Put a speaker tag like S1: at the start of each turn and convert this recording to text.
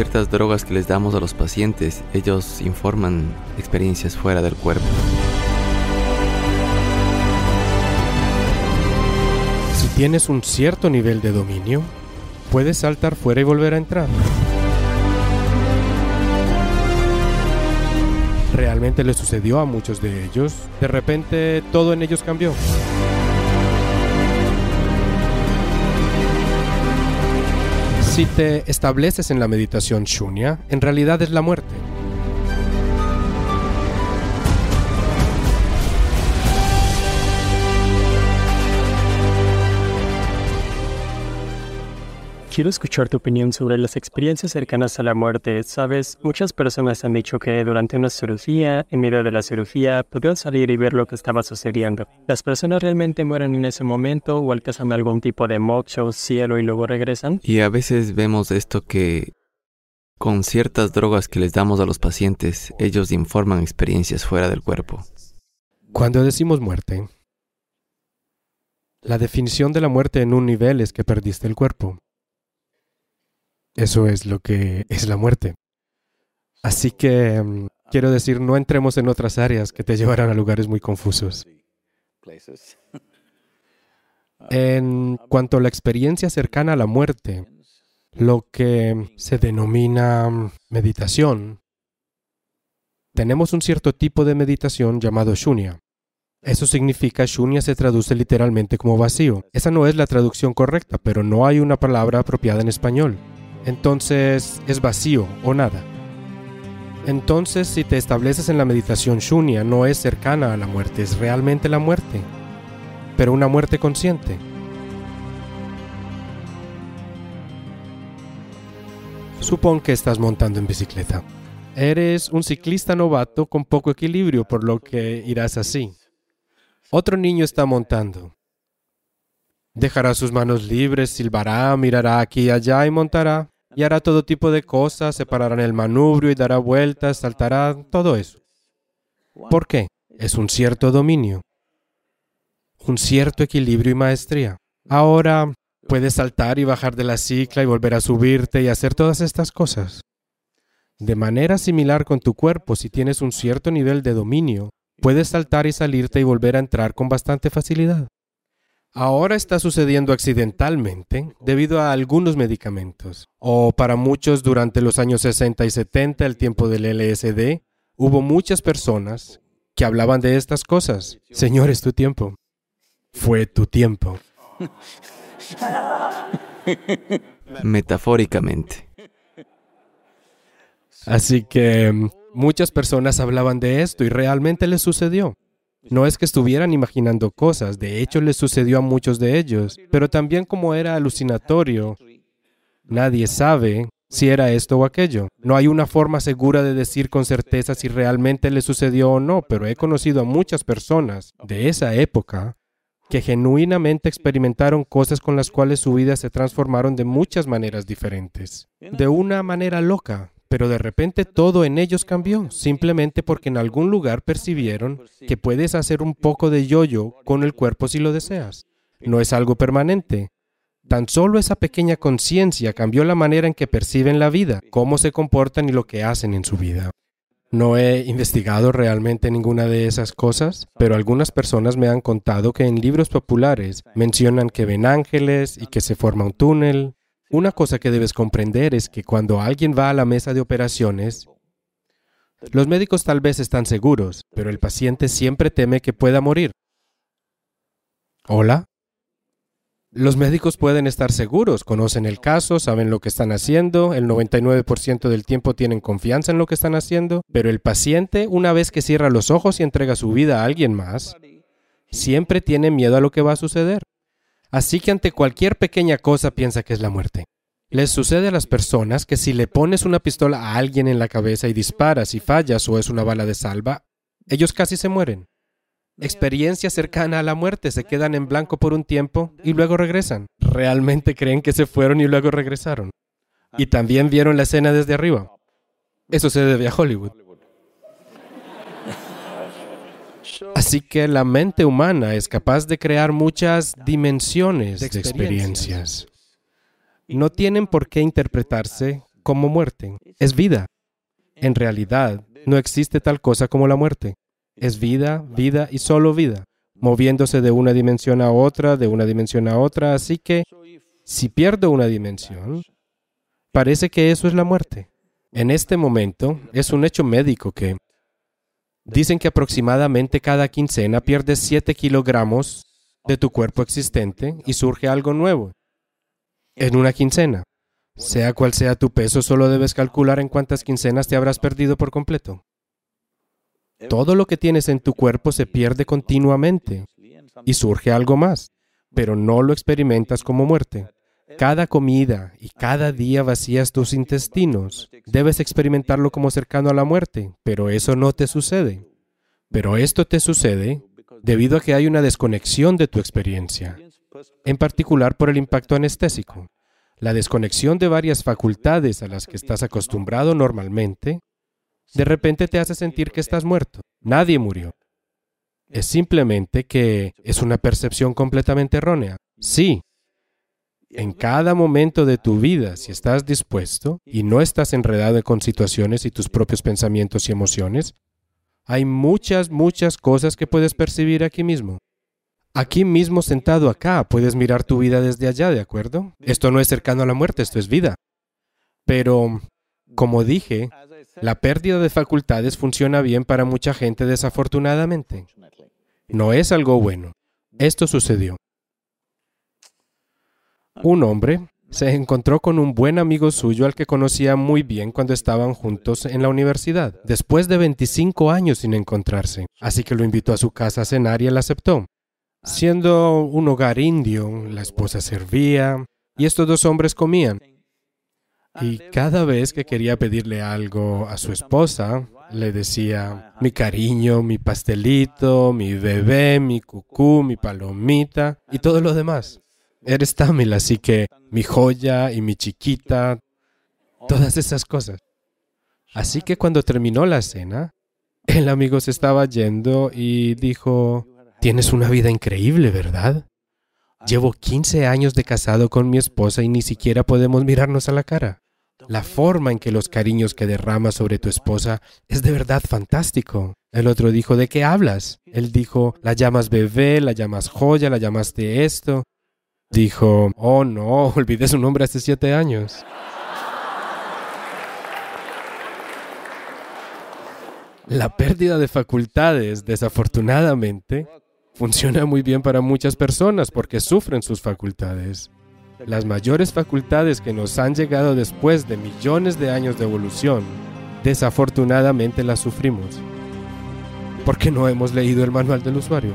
S1: ciertas drogas que les damos a los pacientes, ellos informan experiencias fuera del cuerpo.
S2: Si tienes un cierto nivel de dominio, puedes saltar fuera y volver a entrar. Realmente le sucedió a muchos de ellos. De repente todo en ellos cambió. Si te estableces en la meditación shunya, en realidad es la muerte.
S3: Quiero escuchar tu opinión sobre las experiencias cercanas a la muerte. Sabes, muchas personas han dicho que durante una cirugía, en medio de la cirugía, pudieron salir y ver lo que estaba sucediendo. ¿Las personas realmente mueren en ese momento o alcanzan algún tipo de moksha o cielo y luego regresan?
S1: Y a veces vemos esto que con ciertas drogas que les damos a los pacientes, ellos informan experiencias fuera del cuerpo.
S2: Cuando decimos muerte, la definición de la muerte en un nivel es que perdiste el cuerpo. Eso es lo que es la muerte. Así que mm, quiero decir, no entremos en otras áreas que te llevarán a lugares muy confusos. En cuanto a la experiencia cercana a la muerte, lo que se denomina mm, meditación, tenemos un cierto tipo de meditación llamado shunya. Eso significa shunya se traduce literalmente como vacío. Esa no es la traducción correcta, pero no hay una palabra apropiada en español entonces es vacío o nada. Entonces, si te estableces en la meditación shunya, no es cercana a la muerte, es realmente la muerte, pero una muerte consciente. Supón que estás montando en bicicleta. Eres un ciclista novato con poco equilibrio, por lo que irás así. Otro niño está montando. Dejará sus manos libres, silbará, mirará aquí y allá y montará. Y hará todo tipo de cosas, se parará en el manubrio y dará vueltas, saltará, todo eso. ¿Por qué? Es un cierto dominio, un cierto equilibrio y maestría. Ahora puedes saltar y bajar de la cicla y volver a subirte y hacer todas estas cosas. De manera similar con tu cuerpo, si tienes un cierto nivel de dominio, puedes saltar y salirte y volver a entrar con bastante facilidad. Ahora está sucediendo accidentalmente debido a algunos medicamentos. O para muchos durante los años 60 y 70, el tiempo del LSD, hubo muchas personas que hablaban de estas cosas. Señor, es tu tiempo. Fue tu tiempo.
S1: Metafóricamente.
S2: Así que mm, muchas personas hablaban de esto y realmente les sucedió. No es que estuvieran imaginando cosas, de hecho les sucedió a muchos de ellos, pero también como era alucinatorio, nadie sabe si era esto o aquello. No hay una forma segura de decir con certeza si realmente le sucedió o no, pero he conocido a muchas personas de esa época que genuinamente experimentaron cosas con las cuales su vida se transformaron de muchas maneras diferentes. De una manera loca, pero de repente todo en ellos cambió, simplemente porque en algún lugar percibieron que puedes hacer un poco de yoyo con el cuerpo si lo deseas. No es algo permanente. Tan solo esa pequeña conciencia cambió la manera en que perciben la vida, cómo se comportan y lo que hacen en su vida. No he investigado realmente ninguna de esas cosas, pero algunas personas me han contado que en libros populares mencionan que ven ángeles y que se forma un túnel, una cosa que debes comprender es que cuando alguien va a la mesa de operaciones, los médicos tal vez están seguros, pero el paciente siempre teme que pueda morir. ¿Hola? Los médicos pueden estar seguros, conocen el caso, saben lo que están haciendo, el 99% del tiempo tienen confianza en lo que están haciendo, pero el paciente, una vez que cierra los ojos y entrega su vida a alguien más, siempre tiene miedo a lo que va a suceder. Así que ante cualquier pequeña cosa piensa que es la muerte. Les sucede a las personas que si le pones una pistola a alguien en la cabeza y disparas y fallas o es una bala de salva, ellos casi se mueren. Experiencia cercana a la muerte, se quedan en blanco por un tiempo y luego regresan. Realmente creen que se fueron y luego regresaron. Y también vieron la escena desde arriba. Eso se debe a Hollywood. Así que la mente humana es capaz de crear muchas dimensiones de experiencias. No tienen por qué interpretarse como muerte. Es vida. En realidad, no existe tal cosa como la muerte. Es vida, vida y solo vida, moviéndose de una dimensión a otra, de una dimensión a otra. Así que, si pierdo una dimensión, parece que eso es la muerte. En este momento, es un hecho médico que dicen que aproximadamente cada quincena pierdes 7 kilogramos de tu cuerpo existente y surge algo nuevo en una quincena. Sea cual sea tu peso, solo debes calcular en cuántas quincenas te habrás perdido por completo. Todo lo que tienes en tu cuerpo se pierde continuamente y surge algo más, pero no lo experimentas como muerte. Cada comida y cada día vacías tus intestinos. Debes experimentarlo como cercano a la muerte, pero eso no te sucede. Pero esto te sucede debido a que hay una desconexión de tu experiencia, en particular por el impacto anestésico. La desconexión de varias facultades a las que estás acostumbrado normalmente, de repente te hace sentir que estás muerto. Nadie murió. Es simplemente que es una percepción completamente errónea. Sí, en cada momento de tu vida, si estás dispuesto y no estás enredado con situaciones y tus propios pensamientos y emociones, hay muchas, muchas cosas que puedes percibir aquí mismo. Aquí mismo sentado acá puedes mirar tu vida desde allá, ¿de acuerdo? Esto no es cercano a la muerte, esto es vida. Pero, como dije, la pérdida de facultades funciona bien para mucha gente desafortunadamente. No es algo bueno. Esto sucedió. Un hombre se encontró con un buen amigo suyo al que conocía muy bien cuando estaban juntos en la universidad, después de 25 años sin encontrarse. Así que lo invitó a su casa a cenar y él aceptó. Siendo un hogar indio, la esposa servía y estos dos hombres comían. Y cada vez que quería pedirle algo a su esposa, le decía, mi cariño, mi pastelito, mi bebé, mi cucú, mi palomita y todo lo demás. Eres Tamil, así que mi joya y mi chiquita, todas esas cosas. Así que cuando terminó la cena, el amigo se estaba yendo y dijo, tienes una vida increíble, ¿verdad? Llevo 15 años de casado con mi esposa y ni siquiera podemos mirarnos a la cara. La forma en que los cariños que derramas sobre tu esposa es de verdad fantástico. El otro dijo, ¿de qué hablas? Él dijo, la llamas bebé, la llamas joya, la llamaste esto. Dijo, oh no, olvidé su nombre hace siete años. La pérdida de facultades, desafortunadamente, funciona muy bien para muchas personas porque sufren sus facultades. Las mayores facultades que nos han llegado después de millones de años de evolución, desafortunadamente las sufrimos porque no hemos leído el manual del usuario.